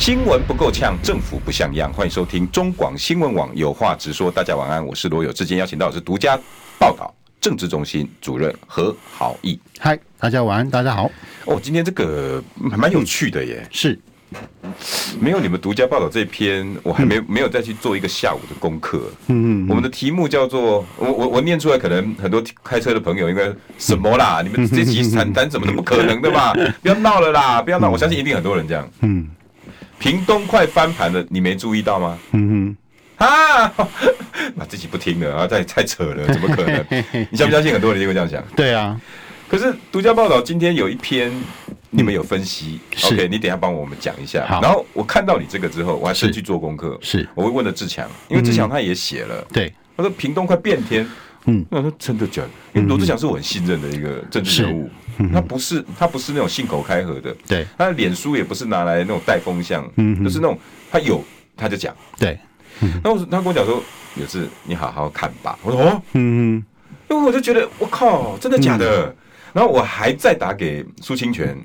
新闻不够呛，政府不像样。欢迎收听中广新闻网有话直说。大家晚安，我是罗友志。今天邀请到的是独家报道政治中心主任何豪毅。嗨，大家晚安，大家好。哦，今天这个还蛮有趣的耶。是，没有你们独家报道这篇，我还没、嗯、没有再去做一个下午的功课。嗯嗯。我们的题目叫做我我我念出来，可能很多开车的朋友应该什么啦？嗯、你们这期谈谈怎么都不可能的吧？不要闹了啦！不要闹、嗯！我相信一定很多人这样。嗯。屏东快翻盘了，你没注意到吗？嗯哼，啊，那自己不听了啊，太太扯了，怎么可能？你相不相信很多人就会这样想？对啊，可是独家报道今天有一篇，你们有分析、嗯、？OK，你等一下帮我们讲一下。然后我看到你这个之后，我还是去做功课。是，我会问了志强，因为志强他也写了。对、嗯，他说屏东快变天。嗯，那说真的假的？因为罗志祥是我很信任的一个政治人物，嗯、他不是他不是那种信口开河的，对，他的脸书也不是拿来那种带风向，嗯，就是那种他有他就讲，对，然后他跟我讲说，有事你好好看吧。我说哦，嗯嗯，因为我就觉得我靠，真的假的？嗯、然后我还再打给苏清泉，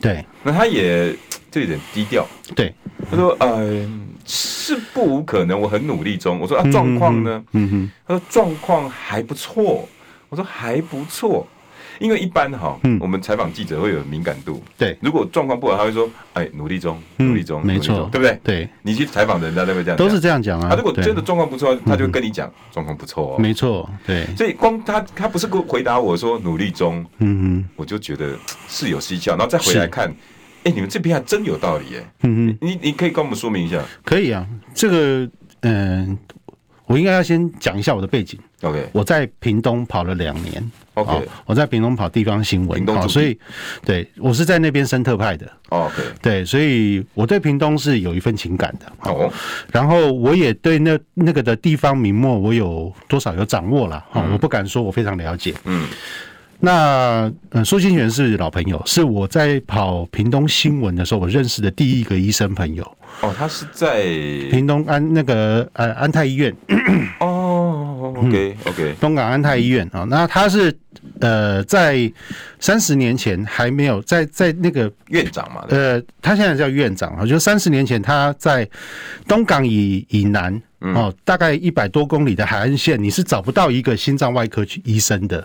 对，那他也就有点低调，对，他说呃。是不无可能，我很努力中。我说啊，状况呢？嗯哼，他说状况还不错。我说还不错，因为一般哈，我们采访记者会有敏感度。对，如果状况不好，他会说，哎，努力中，努力中，没错，对不对？对，你去采访人家，都会这样，都是这样讲啊。他如果真的状况不错，他就跟你讲状况不错。没错，对。所以光他他不是回答我说努力中，嗯哼，我就觉得是有蹊跷，然后再回来看。哎、欸，你们这边还真有道理耶！嗯嗯，你你可以跟我们说明一下？可以啊，这个嗯、呃，我应该要先讲一下我的背景。OK，我在屏东跑了两年。OK，我在屏东跑地方新闻，所以对我是在那边生特派的。OK，对，所以我对屏东是有一份情感的。哦，然后我也对那那个的地方名末，我有多少有掌握了。啊、嗯，我不敢说我非常了解。嗯。那呃，苏清泉是老朋友，是我在跑屏东新闻的时候，我认识的第一个医生朋友。哦，他是在屏东安那个呃安泰医院。哦，OK OK，东港安泰医院啊，那他是呃在三十年前还没有在在那个院长嘛？呃，他现在叫院长啊，就三十年前他在东港以以南哦，大概一百多公里的海岸线，你是找不到一个心脏外科医生的。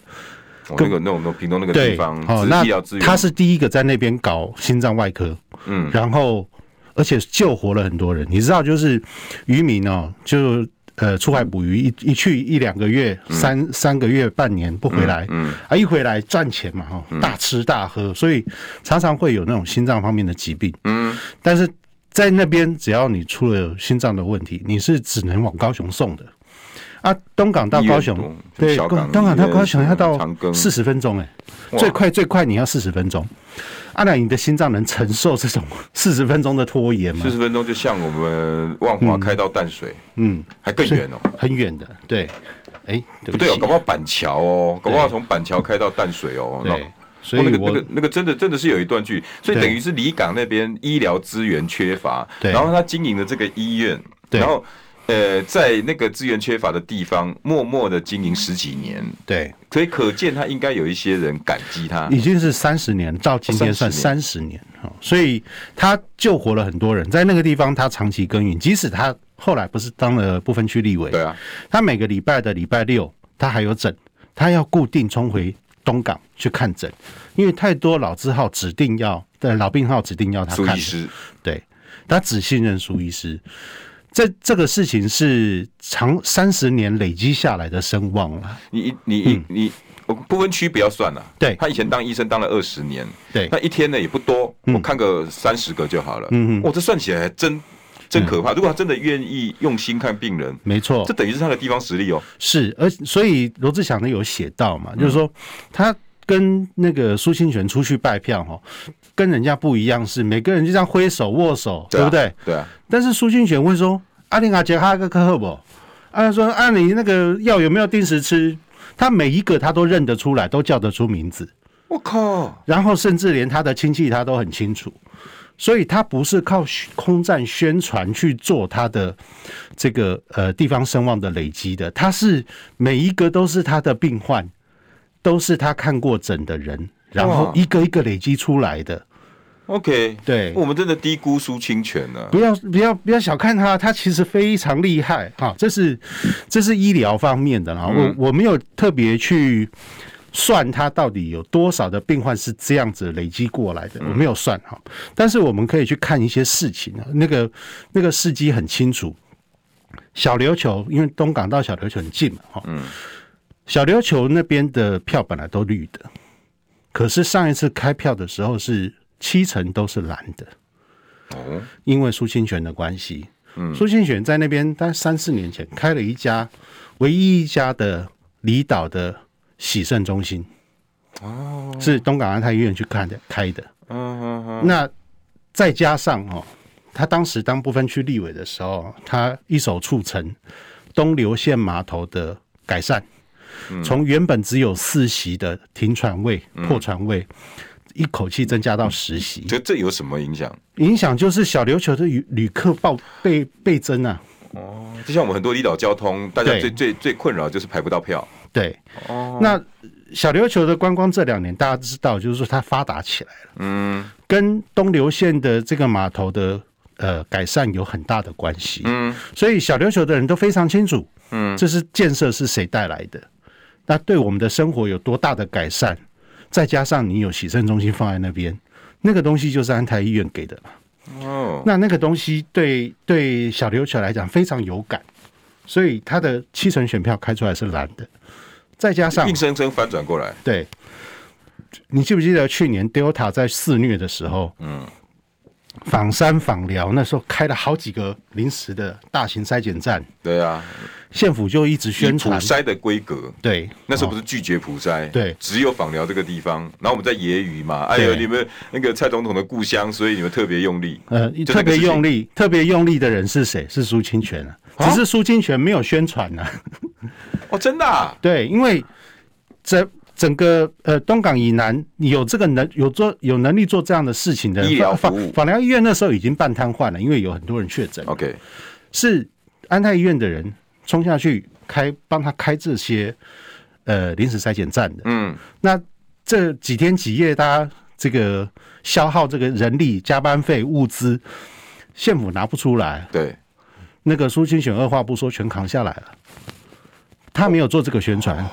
那个那种屏东那个地方，哦，那他是第一个在那边搞心脏外科，嗯，然后而且救活了很多人。你知道，就是渔民哦，就呃出海捕鱼，一一去一两个月，三三个月、半年不回来，嗯，啊一回来赚钱嘛，哈，大吃大喝，所以常常会有那种心脏方面的疾病，嗯，但是在那边只要你出了心脏的问题，你是只能往高雄送的。啊，东港到高雄，对，东港到高雄要到四十分钟，哎，最快最快你要四十分钟。阿、啊、奶，你的心脏能承受这种 四十分钟的拖延吗？四十分钟就像我们万华开到淡水，嗯，还更远哦，很远的。对，哎、欸，不，不对哦，搞不好板桥哦，搞不好从板桥开到淡水哦。对，所以那个那个那个真的真的是有一段距离，所以等于是离港那边医疗资源缺乏，对，然后他经营的这个医院，对，然后。呃，在那个资源缺乏的地方，默默的经营十几年，对，所以可见他应该有一些人感激他。已经是三十年，到今天算三十年，哦，所以他救活了很多人。在那个地方，他长期耕耘，即使他后来不是当了不分区立委，对啊，他每个礼拜的礼拜六，他还有诊，他要固定冲回东港去看诊，因为太多老字号指定要，对老病号指定要他看，苏医师，对，他只信任苏医师。这这个事情是长三十年累积下来的声望了。你你、嗯、你，我不分区不要算了。对，他以前当医生当了二十年，对，那一天呢也不多，我看个三十个就好了。嗯嗯，我这算起来还真真可怕。如果他真的愿意用心看病人，没错，这等于是他的地方实力哦。是，而所以罗志祥呢有写到嘛，就是说他。跟那个苏清泉出去拜票哈，跟人家不一样，是每个人就这样挥手握手，对不对？对啊。但是苏清泉会说：“阿玲阿杰哈个科赫不？啊，说啊，你那个药有没有定时吃？他每一个他都认得出来，都叫得出名字。我靠！然后甚至连他的亲戚他都很清楚，所以他不是靠空战宣传去做他的这个呃地方声望的累积的，他是每一个都是他的病患，都是他看过诊的人，然后一个一个累积出来的。OK，对，我们真的低估苏清泉了。不要不要不要小看他，他其实非常厉害哈。这是这是医疗方面的，然后我我没有特别去算他到底有多少的病患是这样子累积过来的，我没有算哈。但是我们可以去看一些事情啊，那个那个事迹很清楚。小琉球因为东港到小琉球很近嘛，哈，嗯，小琉球那边的票本来都绿的，可是上一次开票的时候是。七成都是蓝的，哦，因为苏清泉的关系，嗯，苏清泉在那边，大概三四年前开了一家唯一一家的离岛的洗肾中心，哦，是东港安泰医院去看的开的，嗯嗯嗯，那再加上哦，他当时当不分区立委的时候，他一手促成东流线码头的改善，从原本只有四席的停船位、破船位。一口气增加到十席，这这有什么影响？影响就是小琉球的旅旅客暴倍倍增啊！哦，就像我们很多离岛交通，大家最最最困扰就是排不到票。对，哦，那小琉球的观光这两年大家知道，就是说它发达起来了，嗯，跟东流线的这个码头的呃改善有很大的关系，嗯，所以小琉球的人都非常清楚，嗯，这是建设是谁带来的，那对我们的生活有多大的改善？再加上你有洗肾中心放在那边，那个东西就是安泰医院给的了。哦，那那个东西对对小琉球来讲非常有感，所以他的七成选票开出来是蓝的。再加上硬生生翻转过来，对，你记不记得去年 Delta 在肆虐的时候？嗯。枋山、访寮那时候开了好几个临时的大型筛检站。对啊，县府就一直宣传普筛的规格。对，那时候不是拒绝普筛，对，只有访寮这个地方。然后我们在揶揄嘛，哎呦，你们那个蔡总统的故乡，所以你们特别用力。呃，特别用力，特别用力的人是谁？是苏清泉啊，只是苏清泉没有宣传呢。哦，真的？啊？对，因为这。整个呃东港以南，有这个能有做有能力做这样的事情的医疗服务，枋寮医院那时候已经半瘫痪了，因为有很多人确诊。OK，是安泰医院的人冲下去开帮他开这些呃临时筛检站的。嗯，那这几天几夜，大家这个消耗这个人力、加班费、物资，县府拿不出来。对，那个苏清选二话不说全扛下来了，他没有做这个宣传。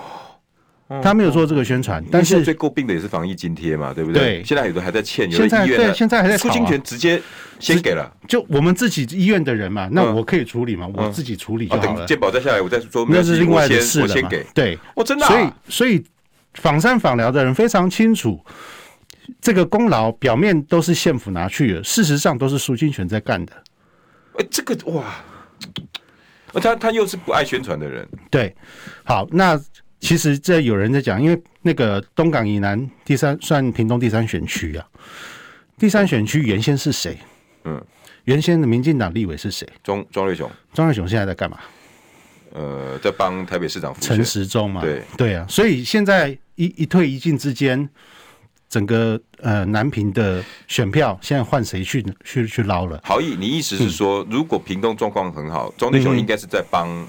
哦他没有做这个宣传，但是最诟病的也是防疫津贴嘛，对不对？对，现在有的还在欠，有的医院对，现在还在。苏清泉直接先给了，就我们自己医院的人嘛，那我可以处理嘛，我自己处理就好了。等健保再下来，我再说。那是另外的事了。我先给，对，我真的。所以，所以枋山枋寮的人非常清楚，这个功劳表面都是县府拿去的，事实上都是苏清泉在干的。哎，这个哇，他他又是不爱宣传的人。对，好，那。其实这有人在讲，因为那个东港以南第三算屏东第三选区啊，第三选区原先是谁？嗯，原先的民进党立委是谁？庄庄瑞雄。庄瑞雄现在在干嘛？呃，在帮台北市长陈时中嘛。对对啊，所以现在一一退一进之间，整个呃南平的选票现在换谁去去去捞了？好意，你意思是说，嗯、如果屏东状况很好，庄瑞雄应该是在帮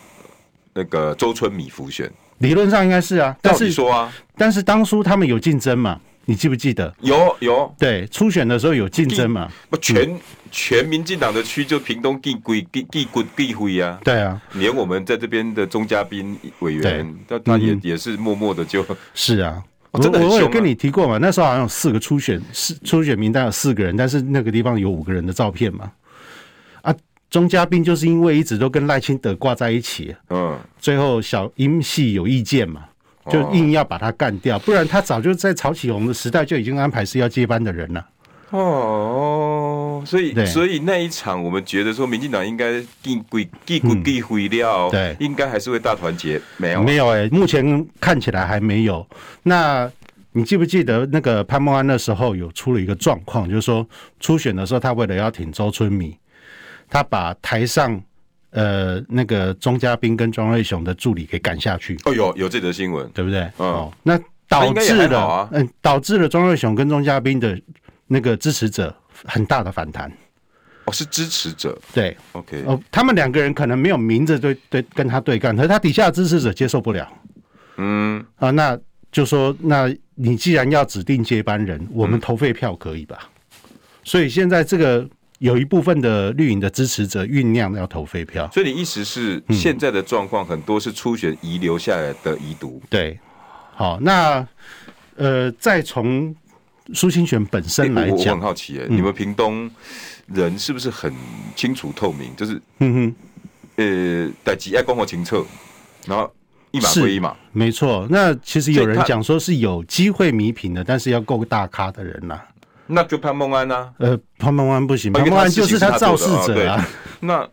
那个周春米浮选？理论上应该是啊，但是说啊，但是当初他们有竞争嘛？你记不记得？有有，对，初选的时候有竞争嘛？不全全民进党的区就屏东地归地地归地辉啊？对啊，连我们在这边的钟嘉宾委员，他他也也是默默的就，是啊，我我有跟你提过嘛？那时候好像有四个初选，四初选名单有四个人，但是那个地方有五个人的照片嘛？钟嘉宾就是因为一直都跟赖清德挂在一起，嗯，最后小英系有意见嘛，就硬要把他干掉，不然他早就在曹启宏的时代就已经安排是要接班的人了。哦，所以所以那一场我们觉得说，民进党应该继归继归继毁掉，对，应该还是会大团结，没有没有哎，目前看起来还没有。那你记不记得那个潘孟安那时候有出了一个状况，就是说初选的时候，他为了要挺周春米。他把台上呃那个钟嘉斌跟庄瑞雄的助理给赶下去。哦，有有这则新闻，对不对？嗯、哦，那导致了嗯、啊，导致了庄瑞雄跟钟嘉斌的那个支持者很大的反弹。哦，是支持者，对，OK，哦，他们两个人可能没有明着对对跟他对干，可是他底下的支持者接受不了，嗯，啊，那就说，那你既然要指定接班人，我们投废票可以吧？嗯、所以现在这个有一部分的绿营的支持者酝酿要投废票，所以你意思是现在的状况很多是初选遗留下来的遗毒，嗯、对，好，那呃，再从苏清泉本身来讲，欸、我，很好奇、欸，哎、嗯，你们屏东。人是不是很清楚透明？就是，嗯哼，呃，代志爱讲好清楚，然后一码归一码，没错。那其实有人讲说是有机会弥平的，但是要够大咖的人呐、啊。那就潘孟安呐、啊，呃，潘孟安不行，潘孟安就是他肇事者啊。那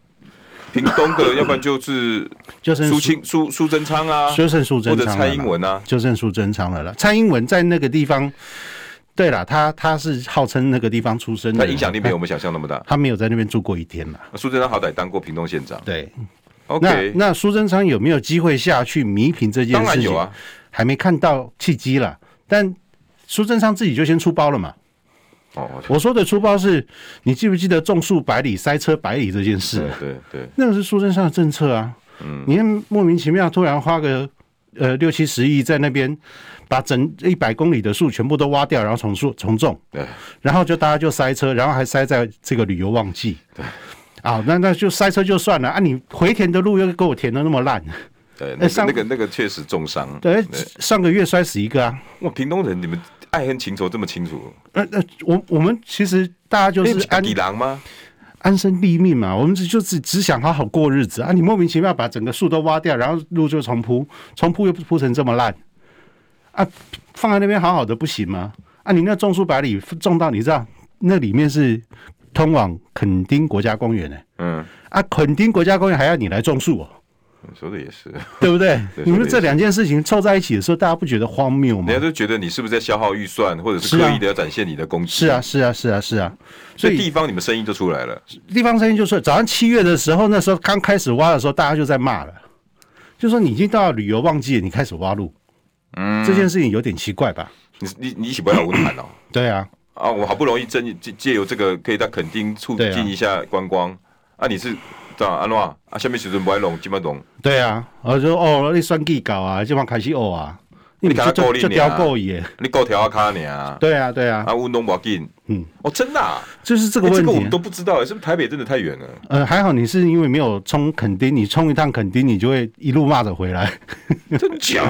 屏东的，要不然就是就剩苏清苏苏贞昌啊，就剩苏贞昌或者蔡英文啊，就剩苏贞昌了了。蔡英文在那个地方。对了，他他是号称那个地方出生的，他影响力没有我们想象那么大。他没有在那边住过一天了。苏贞昌好歹当过屏东县长。对，OK 那。那苏贞昌有没有机会下去弥平这件事情？当然有啊，还没看到契机了。但苏贞昌自己就先出包了嘛。哦，我说的粗暴是，你记不记得种树百里塞车百里这件事？对对对，那个是苏贞昌的政策啊。嗯，你看莫名其妙突然花个呃六七十亿在那边。把整一百公里的树全部都挖掉，然后重树重种，对，然后就大家就塞车，然后还塞在这个旅游旺季，对，啊，那那就塞车就算了。啊，你回填的路又给我填的那么烂，对，那个那个那个确实重伤，对，上个月摔死一个啊，哇，屏东人你们爱恨情仇这么清楚，呃呃，我我们其实大家就是安底狼吗？安身立命嘛，我们只就只只想好好过日子啊，你莫名其妙把整个树都挖掉，然后路就重铺，重铺又铺成这么烂。啊，放在那边好好的不行吗？啊，你那种树百里种到你知道，那里面是通往垦丁国家公园呢。嗯，啊，垦丁国家公园还要你来种树哦。说的也是，对不对？你们这两件事情凑在一起的时候，大家不觉得荒谬吗？人家都觉得你是不是在消耗预算，或者是刻意的要展现你的功绩？是啊，是啊，是啊，是啊。所以地方你们声音就出来了。地方声音就是，早上七月的时候，那时候刚开始挖的时候，大家就在骂了，就说你已经到了旅游旺季，你开始挖路。嗯，这件事情有点奇怪吧？你你你一起不要文谈哦。对啊，啊，我好不容易真借借由这个可以到垦丁促进一下观光啊，啊，你是这样安怎啊？什么时阵不爱弄，基本懂。对啊，我就哦，你算计搞啊，这帮开始哦啊，你搞够就屌够耶，你够条卡你啊？对啊对啊，啊，运动不要紧，嗯，哦，真的，啊，就是这个问题，这个我们都不知道，是不是台北真的太远了？呃，还好你是因为没有冲垦丁，你冲一趟垦丁，你就会一路骂着回来，真假？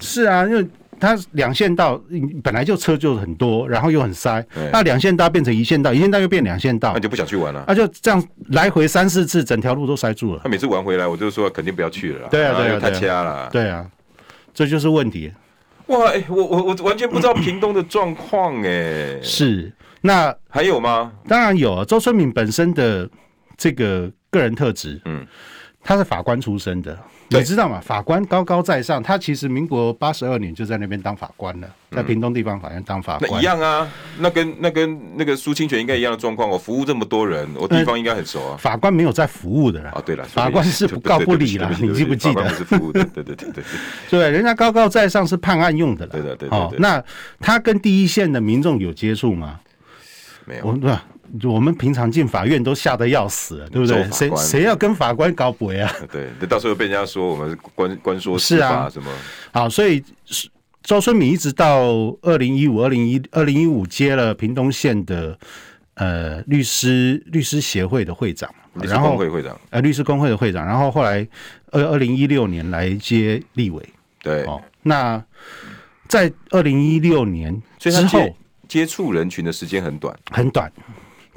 是啊，因为。它两线道本来就车就很多，然后又很塞。那两线道变成一线道，一线道又变两线道，那就不想去玩了。那就这样来回三四次，整条路都塞住了。他每次玩回来，我就说肯定不要去了。对啊，对啊，太掐了。对啊，这就是问题。哇，哎，我我我完全不知道屏东的状况哎。是，那还有吗？当然有啊。周春敏本身的这个个人特质，嗯，他是法官出身的。你知道吗？法官高高在上，他其实民国八十二年就在那边当法官了，在屏东地方法院当法官。那一样啊，那跟那跟那个苏清泉应该一样的状况。我服务这么多人，我地方应该很熟啊。法官没有在服务的啦。啊，对了，法官是不告不理了。你记不记得？是服务的，对对对对。对，人家高高在上是判案用的了。对的，对对。那他跟第一线的民众有接触吗？没有。对吧？我们平常进法院都吓得要死了，对不对？谁谁要跟法官搞鬼啊？对，到时候被人家说我们官官说司法什么？好，所以周春敏一直到二零一五、二零一二零一五接了屏东县的呃律师律师协会的会长，然后会会长呃律师工会的会长，然后后来二二零一六年来接立委。对，哦，那在二零一六年之后接触人群的时间很短，很短。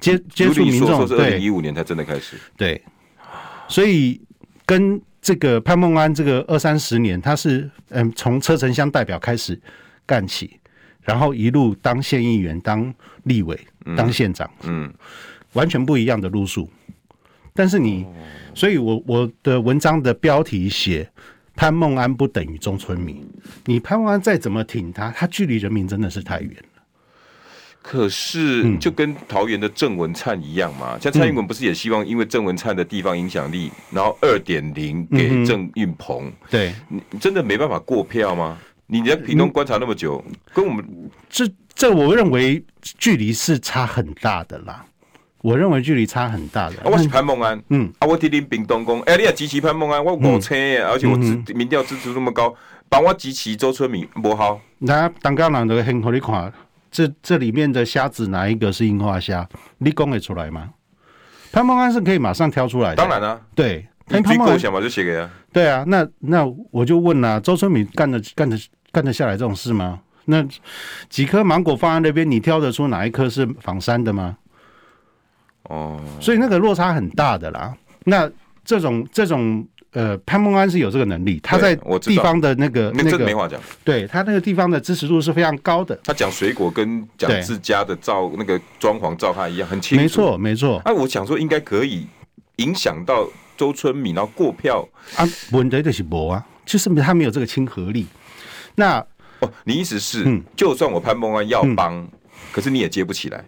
接接触民众，是二零一五年才真的开始。对，所以跟这个潘孟安这个二三十年，他是嗯从车城乡代表开始干起，然后一路当县议员、当立委、当县长，嗯，嗯，完全不一样的路数。但是你，所以我我的文章的标题写潘孟安不等于中村民，你潘孟安再怎么挺他，他距离人民真的是太远。可是就跟桃园的郑文灿一样嘛，像蔡英文不是也希望因为郑文灿的地方影响力，然后二点零给郑运鹏？对，你真的没办法过票吗？你在屏东观察那么久，跟我们这这，我认为距离是差很大的啦。我认为距离差很大的。我是潘孟安，嗯，啊，我听听屏东讲，哎，你也支持潘孟安，我五车，而且我支民调支持那么高，帮我支持周春米不好。那当家人都很好，你看这这里面的虾子哪一个是樱花虾？你供得出来吗？潘孟安是可以马上挑出来的。当然了，对，你最够想嘛就写给他。对啊，那那我就问啦，周春米干的干的。干得下来这种事吗？那几颗芒果放在那边，你挑得出哪一颗是仿山的吗？哦，所以那个落差很大的啦。那这种这种呃，潘孟安是有这个能力，他在地方的那个那个没话讲，对他那个地方的支持度是非常高的。他讲水果跟讲自家的造那个装潢造他一样，很清楚。没错，没错。哎，我想说应该可以影响到周春米，然后过票啊？问题就是没啊，就是他没有这个亲和力。那哦，你意思是，嗯，就算我潘孟安要帮，嗯，可是你也接不起来，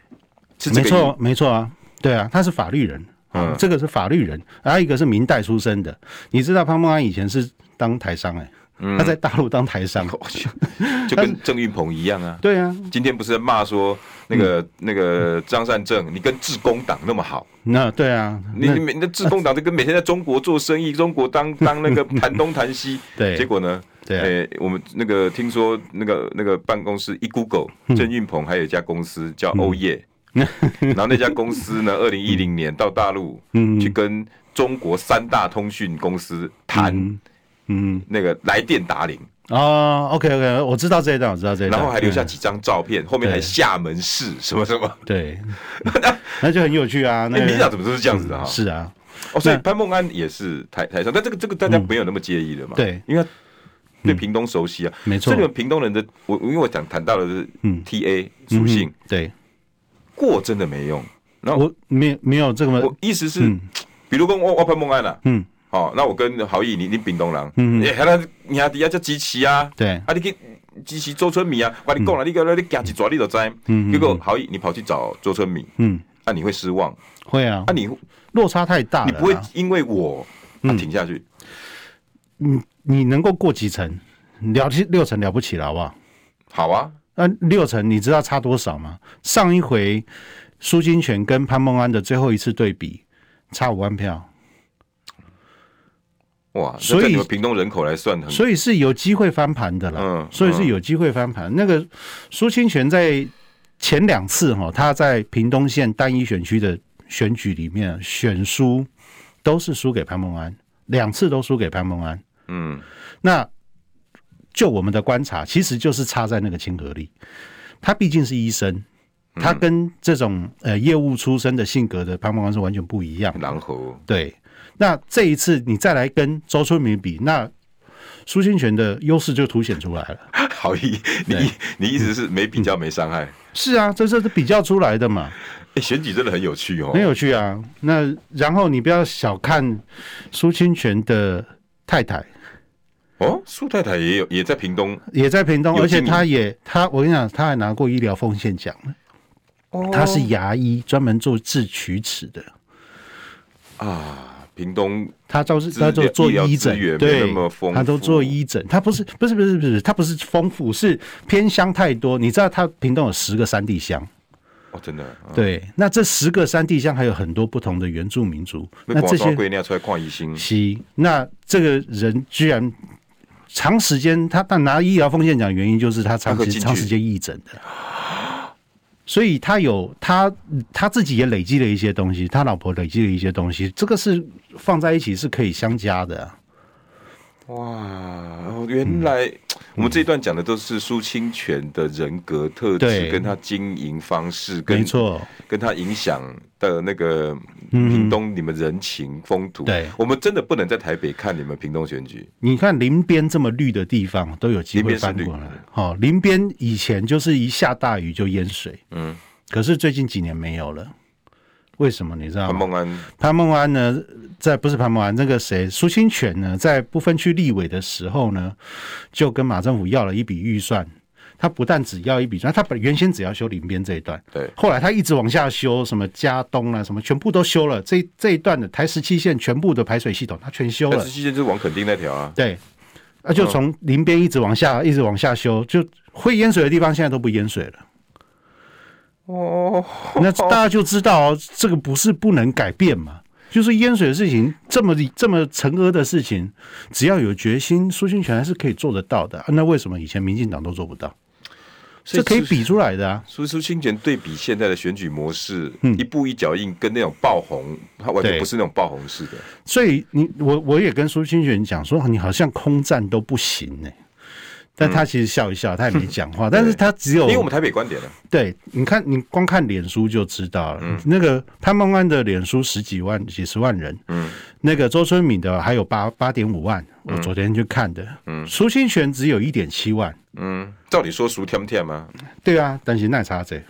是没错，没错啊，对啊，他是法律人，嗯，这个是法律人，还有一个是明代出身的，你知道潘孟安以前是当台商哎，欸。他在大陆当台商，嗯，就跟郑运鹏一样啊。对啊，今天不是在骂说那个、嗯、那个张善政，你跟自工党那么好？那对啊，你你那自工党就跟每天在中国做生意，中国当当那个谈东谈西。对，结果呢？对、啊，哎、欸，我们那个听说那个那个办公室一 Google，郑运鹏还有一家公司叫欧业，嗯、然后那家公司呢，二零一零年到大陆去跟中国三大通讯公司谈。嗯嗯，那个来电打铃。哦，OK OK，我知道这一段，我知道这一段，然后还留下几张照片，嗯、后面还厦门市什么什么，对，那就很有趣啊。那民进党怎么都是这样子的哈、嗯？是啊，哦，所以潘孟安也是台台上，但这个这个大家没有那么介意的嘛？嗯、对，因为对屏东熟悉啊，嗯、没错。这个屏东人的，我因为我讲谈到的是 TA 属性、嗯嗯，对，过真的没用。然后我没没有这个，我意思是，嗯、比如跟我我潘孟安了、啊，嗯。哦，那我跟郝毅，你你屏东人，嗯，哎，还那你阿底下叫支持啊，对，啊，你去支持周春米啊，我跟你讲了，你个你夹一抓你就知，嗯，结果郝毅你跑去找周春米，嗯，那你会失望，会啊，那你落差太大，你不会因为我他停下去，嗯，你能够过几层，了六层了不起了，好不好？好啊，那六成你知道差多少吗？上一回苏清泉跟潘孟安的最后一次对比，差五万票。哇，所以你们屏东人口来算的，所以是有机会翻盘的啦。嗯，所以是有机会翻盘。那个苏清泉在前两次哈，他在屏东县单一选区的选举里面选输，都是输给潘孟安，两次都输给潘孟安。嗯，那就我们的观察，其实就是差在那个亲和力。他毕竟是医生，他跟这种呃业务出身的性格的潘孟安是完全不一样。然后，对。那这一次你再来跟周春明比，那苏清泉的优势就凸显出来了。好意，你你意思是没比较没伤害？是啊，这这是比较出来的嘛。哎，选举真的很有趣哦，很有趣啊。那然后你不要小看苏清泉的太太哦，苏太太也有也在屏东，也在屏东，而且她也她我跟你讲，她还拿过医疗奉献奖呢。哦，他是牙医，专门做治龋齿的啊。屏东，她都是她都做医诊，对，他都做医诊，她不是不是不是不是，她不是丰富，是偏乡太多。你知道她屏东有十个山地乡，哦，真的，对，那这十个山地乡还有很多不同的原住民族，那这些归你要出来看医生，是，那这个人居然长时间他但拿医疗奉献奖，原因就是他长时长时间义诊的。所以他有他他自己也累积了一些东西，他老婆累积了一些东西，这个是放在一起是可以相加的啊。哇，原来我们这一段讲的都是苏清泉的人格特质，跟他经营方式，跟没错，跟他影响的那个屏东你们人情风土。对，我们真的不能在台北看你们屏东选举。你看林边这么绿的地方都有机会翻过来。好，林边以前就是一下大雨就淹水，嗯，可是最近几年没有了。为什么你知道吗？潘孟安，潘孟安呢，在不是潘孟安，那个谁，苏清泉呢，在不分区立委的时候呢，就跟马政府要了一笔预算，他不但只要一笔砖，他本原先只要修林边这一段，对，后来他一直往下修，什么加东啊，什么全部都修了，这这一段的台十七线全部的排水系统他全修了。台十七线就是往垦丁那条啊，对，那就从林边一直往下，一直往下修，就会淹水的地方现在都不淹水了。哦，那大家就知道哦，这个不是不能改变嘛。就是淹水的事情，这么这么沉厄的事情，只要有决心，苏清泉还是可以做得到的。那为什么以前民进党都做不到？这可以比出来的啊。苏苏清泉对比现在的选举模式，嗯，一步一脚印，跟那种爆红，他完全不是那种爆红式的。所以你我我也跟苏清泉讲说，你好像空战都不行呢、欸。但他其实笑一笑，他也没 讲话。但是他只有因为我们台北观点了。对，你看，你光看脸书就知道了。那个潘孟安的脸书十几万、几十万人。嗯。那个周春敏的还有八八点五万，我昨天去看的。嗯。苏清泉只有一点七万。嗯。照理说苏甜甜吗？对啊，但是那差这。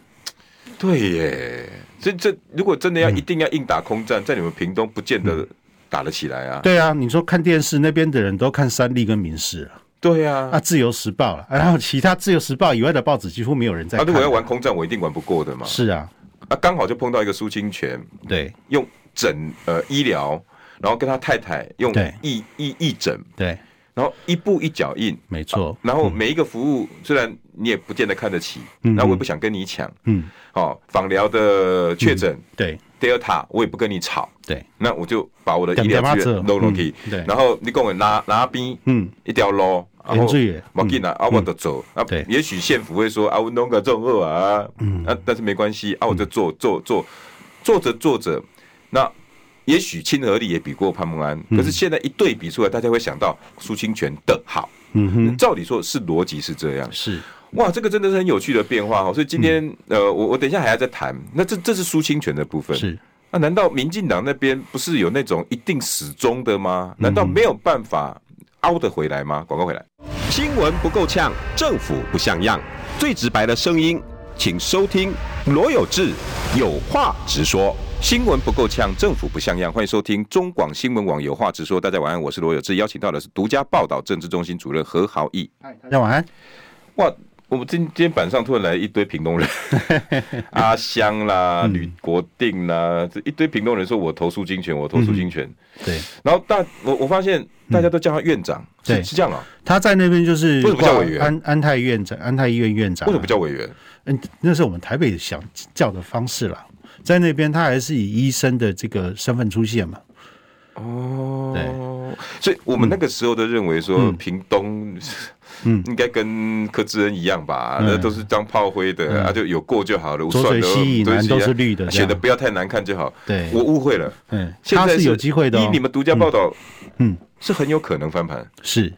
对耶，这这如果真的要一定要硬打空战，在你们屏东不见得打得起来啊。对啊，你说看电视那边的人都看三立跟民视啊。对呀，啊，自由时报了，然后其他自由时报以外的报纸几乎没有人在看。啊，如果要玩空战，我一定玩不过的嘛。是啊，啊，刚好就碰到一个苏清泉，对，用整呃医疗，然后跟他太太用义义义诊，对，然后一步一脚印，没错。然后每一个服务，虽然你也不见得看得起，然后我也不想跟你抢，嗯，好，访疗的确诊，对，Delta 我也不跟你吵，对，那我就把我的医疗资源对，然后你跟我拉拉边，嗯，一条路。然后我进来啊，我就走啊。也许县府会说啊，我弄个这种恶啊，嗯，啊，但是没关系啊，我就做做做，做着做着，那也许亲和力也比过潘孟安，可是现在一对比出来，大家会想到苏清泉的好，嗯哼，照理说是逻辑是这样，是哇，这个真的是很有趣的变化哈。所以今天呃，我我等一下还要再谈，那这这是苏清泉的部分，是那难道民进党那边不是有那种一定始终的吗？难道没有办法？凹得回来吗？广告回来。新闻不够呛，政府不像样，最直白的声音，请收听罗有志有话直说。新闻不够呛，政府不像样，欢迎收听中广新闻网有话直说。大家晚安，我是罗有志，邀请到的是独家报道政治中心主任何豪毅。嗨，大家晚安。哇。我们今今天板上突然来一堆屏东人，阿香啦、吕国定啦，这一堆屏东人说：“我投诉金泉，我投诉金泉。”对。然后大我我发现大家都叫他院长，是是这样啊？他在那边就是为什么不叫委员？安安泰院长，安泰医院院长。为什么不叫委员？嗯，那是我们台北想叫的方式啦。在那边他还是以医生的这个身份出现嘛。哦。对。所以我们那个时候都认为说屏东。嗯，应该跟柯志恩一样吧，那都是当炮灰的啊，就有过就好了，浊水溪以南都是绿的，显得不要太难看就好。对，我误会了。嗯，他是有机会的。依你们独家报道，嗯，是很有可能翻盘。是，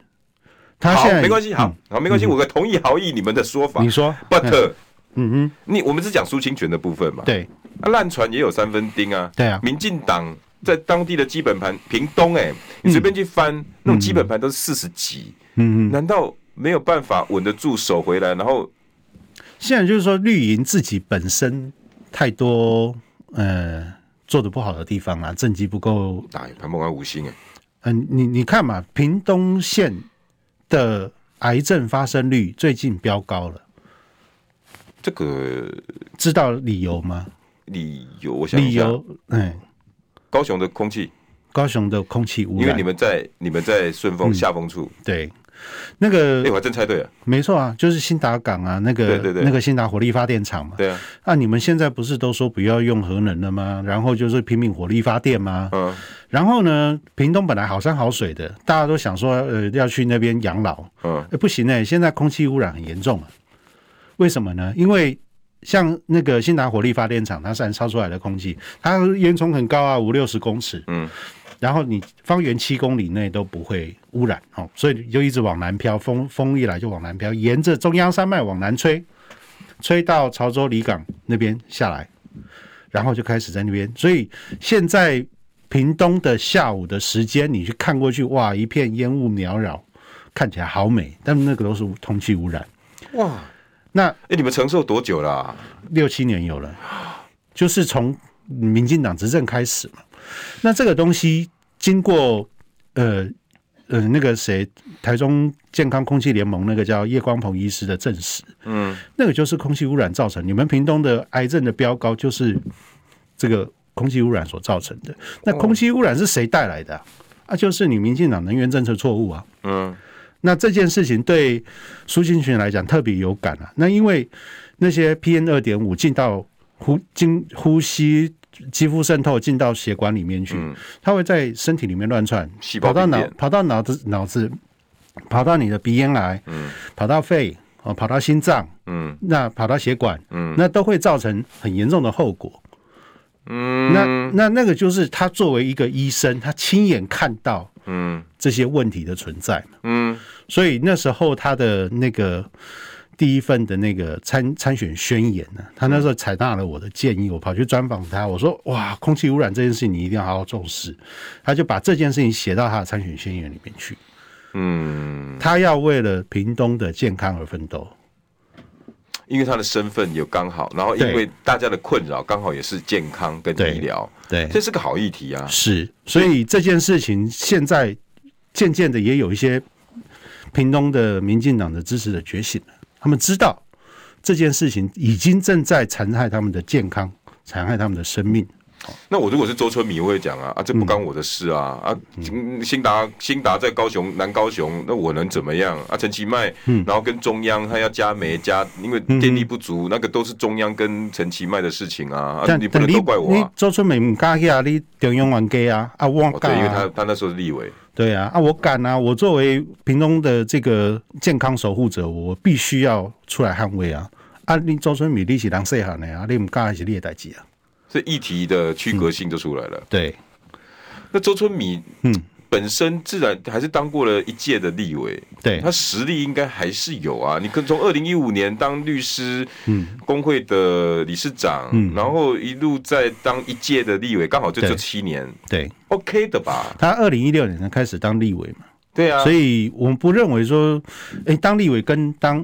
他现在没关系，好，好，没关系，我同意豪毅你们的说法。你说，But，嗯哼，你我们是讲苏清泉的部分嘛？对，那，烂船也有三分钉啊。对啊，民进党在当地的基本盘，屏东哎，你随便去翻那种基本盘都是四十几。嗯嗯，难道？没有办法稳得住手回来，然后现在就是说绿营自己本身太多呃做的不好的地方啊，政绩不够打，潘孟安五星哎，嗯，你你看嘛，屏东县的癌症发生率最近飙高了，这个知道理由吗？理由我想理由，嗯，高雄的空气，高雄的空气污染，因为你们在你们在顺风下风处，嗯、对。那个，哎，我还真猜对了，没错啊，就是新达港啊，那个，对对对，那个新达火力发电厂嘛，对啊，那你们现在不是都说不要用核能了吗？然后就是拼命火力发电吗？嗯，然后呢，屏东本来好山好水的，大家都想说，呃，要去那边养老，嗯，不行哎，现在空气污染很严重啊，为什么呢？因为像那个新达火力发电厂，它散烧出来的空气，它烟囱很高啊，五六十公尺，嗯。然后你方圆七公里内都不会污染哦，所以就一直往南飘，风风一来就往南飘，沿着中央山脉往南吹，吹到潮州离港那边下来，然后就开始在那边。所以现在屏东的下午的时间，你去看过去，哇，一片烟雾缭绕，看起来好美，但那个都是空气污染。哇，那哎，你们承受多久了啊？六七年有了，就是从民进党执政开始嘛。那这个东西经过呃呃那个谁台中健康空气联盟那个叫叶光鹏医师的证实，嗯，那个就是空气污染造成。你们屏东的癌症的飙高就是这个空气污染所造成的。那空气污染是谁带来的啊？啊，就是你民进党能源政策错误啊。嗯，那这件事情对苏清群来讲特别有感啊。那因为那些 PM 二点五进到呼经呼吸。肌肤渗透进到血管里面去，嗯、它会在身体里面乱窜，跑到脑，跑到脑子，脑子跑到你的鼻咽癌，嗯，跑到肺，哦，跑到心脏，嗯，那跑到血管，嗯，那都会造成很严重的后果。嗯，那那那个就是他作为一个医生，他亲眼看到，嗯，这些问题的存在，嗯，所以那时候他的那个。第一份的那个参参选宣言呢，他那时候采纳了我的建议，我跑去专访他，我说：“哇，空气污染这件事情你一定要好好重视。”他就把这件事情写到他的参选宣言里面去。嗯，他要为了屏东的健康而奋斗，因为他的身份有刚好，然后因为大家的困扰刚好也是健康跟医疗，对，这是个好议题啊。是，所以这件事情现在渐渐的也有一些屏东的民进党的支持者觉醒了。他们知道这件事情已经正在残害他们的健康，残害他们的生命。那我如果是周春米，我会讲啊啊，这不干我的事啊、嗯、啊！新达新达在高雄南高雄，那我能怎么样啊？陈其迈，然后跟中央他要加煤加，因为电力不足，那个都是中央跟陈其迈的事情啊！啊，你不能都怪我啊！周春米唔加去啊，你中央还给啊啊，我对，因为他他那时候是立委。对啊，啊，我敢啊！我作为屏东的这个健康守护者，我必须要出来捍卫啊！啊，你周春米你是人细汉的啊，你唔敢还是你的代志啊？这议题的区隔性就出来了。嗯、对，那周春米，嗯。本身自然还是当过了一届的立委，对，他实力应该还是有啊。你可从二零一五年当律师，嗯，工会的理事长，嗯，然后一路在当一届的立委，刚好就这七年，对，OK 的吧？他二零一六年才开始当立委嘛，对啊，所以我们不认为说，哎，当立委跟当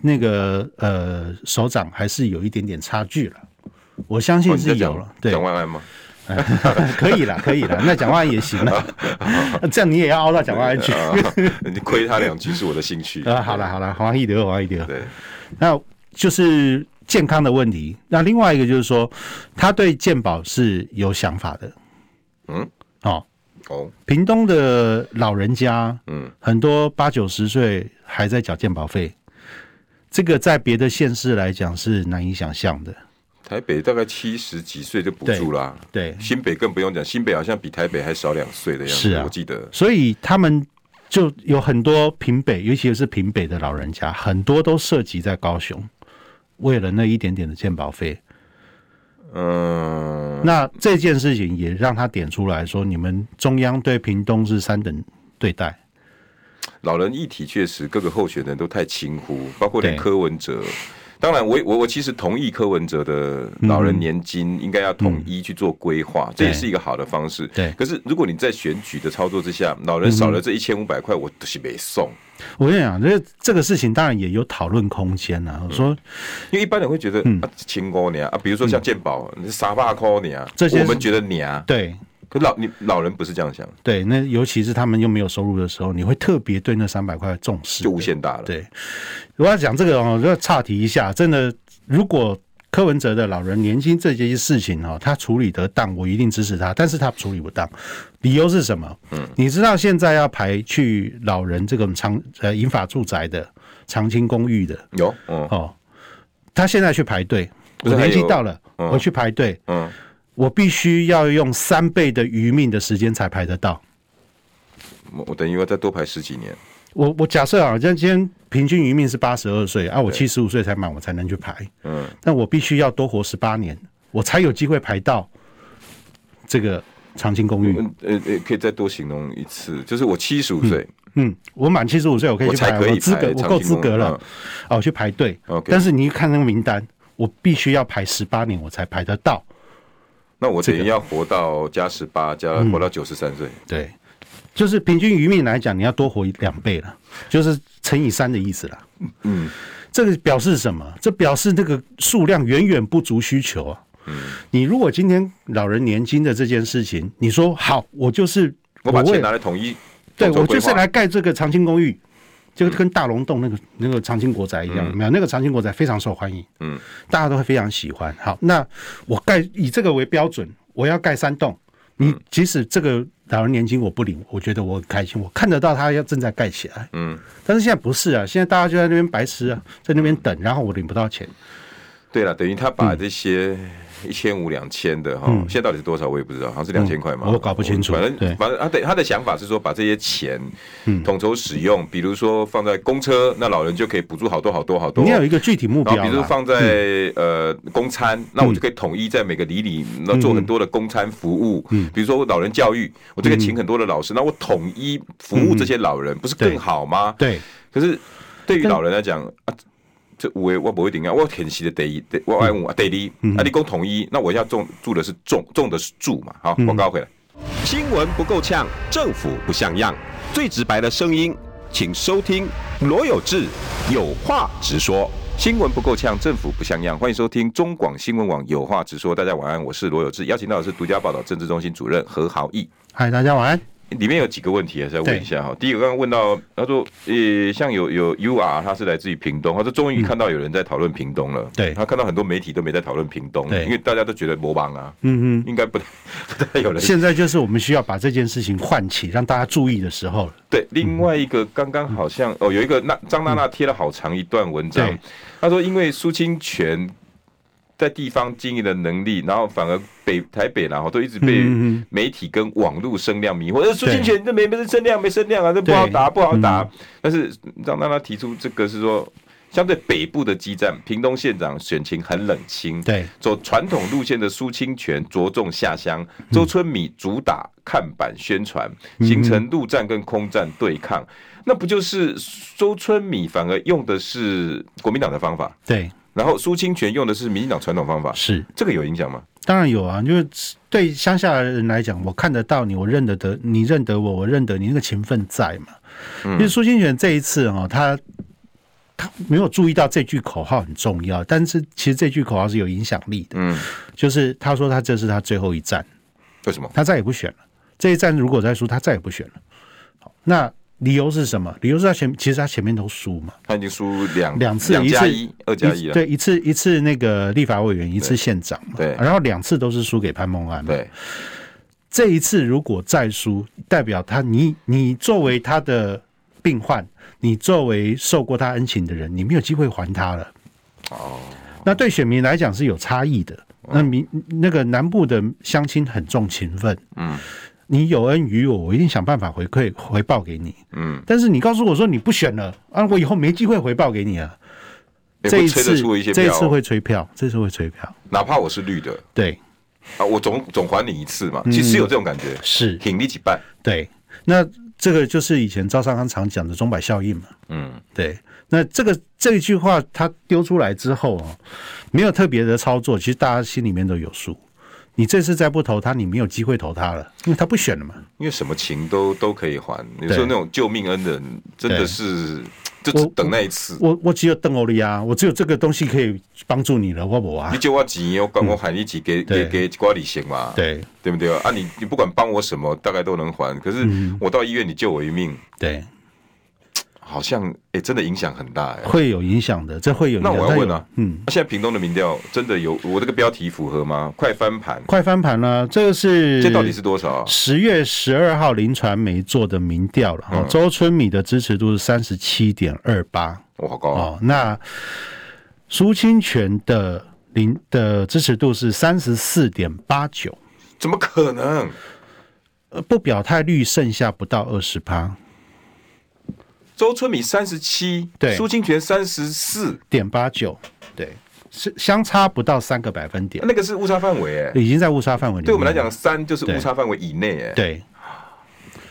那个呃首长还是有一点点差距了。我相信是有了，对，蒋万安吗？可以了，可以了，那蒋万安也行了，这样你也要凹到蒋万安去，你亏他两句是我的兴趣啊。好了好了，黄义德，黄义德，对，那就是健康的问题。那另外一个就是说，他对健保是有想法的。嗯，哦哦，屏东的老人家，嗯，很多八九十岁还在缴健保费，这个在别的县市来讲是难以想象的。台北大概七十几岁就补助啦，对，新北更不用讲，新北好像比台北还少两岁的样子，是啊，我记得。所以他们就有很多平北，尤其是平北的老人家，很多都涉及在高雄，为了那一点点的健保费。嗯，那这件事情也让他点出来说，你们中央对屏东是三等对待。老人议题确实各个候选人都太轻忽，包括连柯文哲。当然我，我我我其实同意柯文哲的老人年金应该要统一去做规划，这也是一个好的方式。对，可是如果你在选举的操作之下，老人少了这一千五百块，我都是没送。我跟你讲，这这个事情当然也有讨论空间啊。我说，因为一般人会觉得，嗯，轻高你啊，比如说像健保，你三百块你啊，这些我们觉得你啊，对。老你老人不是这样想，对，那尤其是他们又没有收入的时候，你会特别对那三百块重视，就无限大了。对，我要讲这个哦，就岔题一下，真的，如果柯文哲的老人年金这些事情哦，他处理得当，我一定支持他。但是他处理不当，理由是什么？嗯，你知道现在要排去老人这个长呃银发住宅的长青公寓的有，嗯哦，他现在去排队，我年纪到了，我去排队，嗯。我必须要用三倍的余命的时间才排得到。我我等于要再多排十几年。我我假设啊，像今天平均余命是八十二岁啊，我七十五岁才满，我才能去排。嗯。但我必须要多活十八年，我才有机会排到这个长青公寓。呃呃，可以再多形容一次，就是我七十五岁，嗯，我满七十五岁，我可以去排，我资格，我够资格了，哦，我去排队。但是你一看那个名单，我必须要排十八年，我才排得到。那我等于要活到加十八，加活到九十三岁。对，就是平均余命来讲，你要多活两倍了，就是乘以三的意思啦。嗯，这个表示什么？这表示这个数量远远不足需求啊。嗯，你如果今天老人年金的这件事情，你说好，我就是我把钱拿来统一对，我就是来盖这个长青公寓，就跟大龙洞那个那个长青国宅一样，没有那个长青国宅非常受欢迎，嗯，大家都会非常喜欢。好，那我盖以这个为标准，我要盖三栋。你即使这个老人年轻，我不领，我觉得我很开心，我看得到他要正在盖起来。嗯，但是现在不是啊，现在大家就在那边白痴啊，在那边等，然后我领不到钱。对了，等于他把这些。一千五两千的哈，现在到底是多少我也不知道，好像是两千块嘛，我搞不清楚。反正反正他的他的想法是说，把这些钱统筹使用，比如说放在公车，那老人就可以补助好多好多好多。你要有一个具体目标，比如说放在呃公餐，那我就可以统一在每个里里，那做很多的公餐服务。嗯，比如说老人教育，我就可以请很多的老师，那我统一服务这些老人，不是更好吗？对。可是对于老人来讲啊。这五位我不会顶啊，我填写的第一，我爱五啊，第一，啊，你讲统一，那我要种住的是种种的是住嘛，好，广告回来。新闻不够呛，政府不像样，最直白的声音，请收听罗有志有话直说。新闻不够呛，政府不像样，欢迎收听中广新闻网有话直说。大家晚安，我是罗有志，邀请到的是独家报道政治中心主任何豪毅。嗨，大家晚安。里面有几个问题啊，再问一下哈。第一个刚刚问到，他说，呃，像有有 UR，他是来自于屏东，他说终于看到有人在讨论屏东了。对，他看到很多媒体都没在讨论屏东，因为大家都觉得魔帮啊，嗯嗯，应该不太 不太有人。现在就是我们需要把这件事情唤起，让大家注意的时候了。对，另外一个刚刚好像哦，有一个那张娜娜贴了好长一段文章，他说因为苏清泉。在地方经营的能力，然后反而北台北然后都一直被媒体跟网络声量迷惑。呃，苏清泉这没没声量，没声量啊，这不好打，不好打。但是让让他提出这个是说，相对北部的基站，屏东县长选情很冷清。对，走传统路线的苏清泉着重下乡，周春米主打看板宣传，形成陆战跟空战对抗。那不就是周春米反而用的是国民党的方法？对。然后苏清泉用的是民进党传统方法，是这个有影响吗？当然有啊，因为对乡下人来讲，我看得到你，我认得得你认得我，我认得你，那个情分在嘛。嗯、因为苏清泉这一次啊，他他没有注意到这句口号很重要，但是其实这句口号是有影响力的。嗯，就是他说他这是他最后一战，为什么？他再也不选了。这一战如果再输，他再也不选了。好，那。理由是什么？理由是他前其实他前面都输嘛，他已经输两两次，一次一，二加一了。对，一次一次那个立法委员，一次县长嘛。对，然后两次都是输给潘孟安。对，这一次如果再输，代表他你你作为他的病患，你作为受过他恩情的人，你没有机会还他了。哦，那对选民来讲是有差异的。那民那个南部的乡亲很重情分。嗯。你有恩于我，我一定想办法回馈回报给你。嗯，但是你告诉我说你不选了啊，我以后没机会回报给你啊。这一次，这一次会催票，这次会催票，哪怕我是绿的。对啊，我总总还你一次嘛。其实有这种感觉，是挺你几半。对，那这个就是以前赵少康常讲的钟摆效应嘛。嗯，对。那这个这一句话他丢出来之后啊，没有特别的操作，其实大家心里面都有数。你这次再不投他，你没有机会投他了，因为他不选了嘛。因为什么情都都可以还。你说那种救命恩人，真的是就只等那一次。我我，我只有邓欧利啊，我只有这个东西可以帮助你了，我不啊。你借我钱，我管我喊你几给给给瓜利行嘛？对对不对啊？你你不管帮我什么，大概都能还。可是我到医院，你救我一命。对。好像哎、欸，真的影响很大哎，会有影响的，这会有。那我要问啊，嗯，现在屏东的民调真的有我这个标题符合吗？快翻盘，快翻盘了，这个是这到底是多少？十月十二号林传媒做的民调了，嗯、周春米的支持度是三十七点二八，哇，好高啊！哦、那苏清泉的林的支持度是三十四点八九，怎么可能？呃，不表态率剩下不到二十趴。周春米三十七，对，苏清泉三十四点八九，对，是相差不到三个百分点，那个是误差范围，哎，已经在误差范围里。对我们来讲，三就是误差范围以内，哎，对。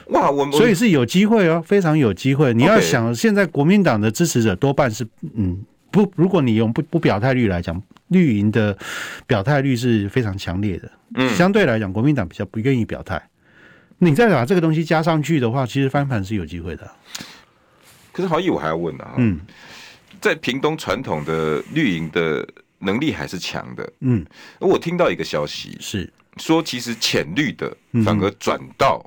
哇，我们所以是有机会哦，非常有机会。你要想，现在国民党的支持者多半是，嗯，不，如果你用不不表态率来讲，绿营的表态率是非常强烈的。嗯，相对来讲，国民党比较不愿意表态。你再把这个东西加上去的话，其实翻盘是有机会的。可是豪毅，我还要问啊，嗯，在屏东传统的绿营的能力还是强的，嗯，我听到一个消息是说，其实浅绿的反而转到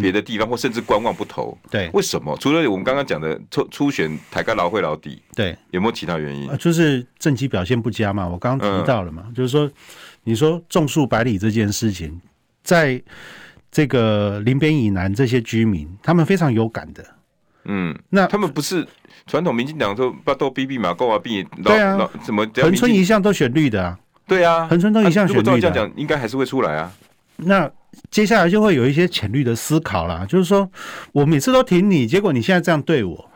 别的地方，或甚至观望不投。对，为什么？除了我们刚刚讲的初初选台干劳会老底，对，有没有其他原因？就是政绩表现不佳嘛。我刚刚提到了嘛，嗯、就是说，你说种树百里这件事情，在这个林边以南这些居民，他们非常有感的。嗯，那他们不是传统民进党说巴豆逼逼马够啊逼，对啊，怎么恒春一向都选绿的啊？对啊，恒春都一向选绿的、啊。如果照这样讲，应该还是会出来啊。那接下来就会有一些浅绿的思考啦，就是说我每次都挺你，结果你现在这样对我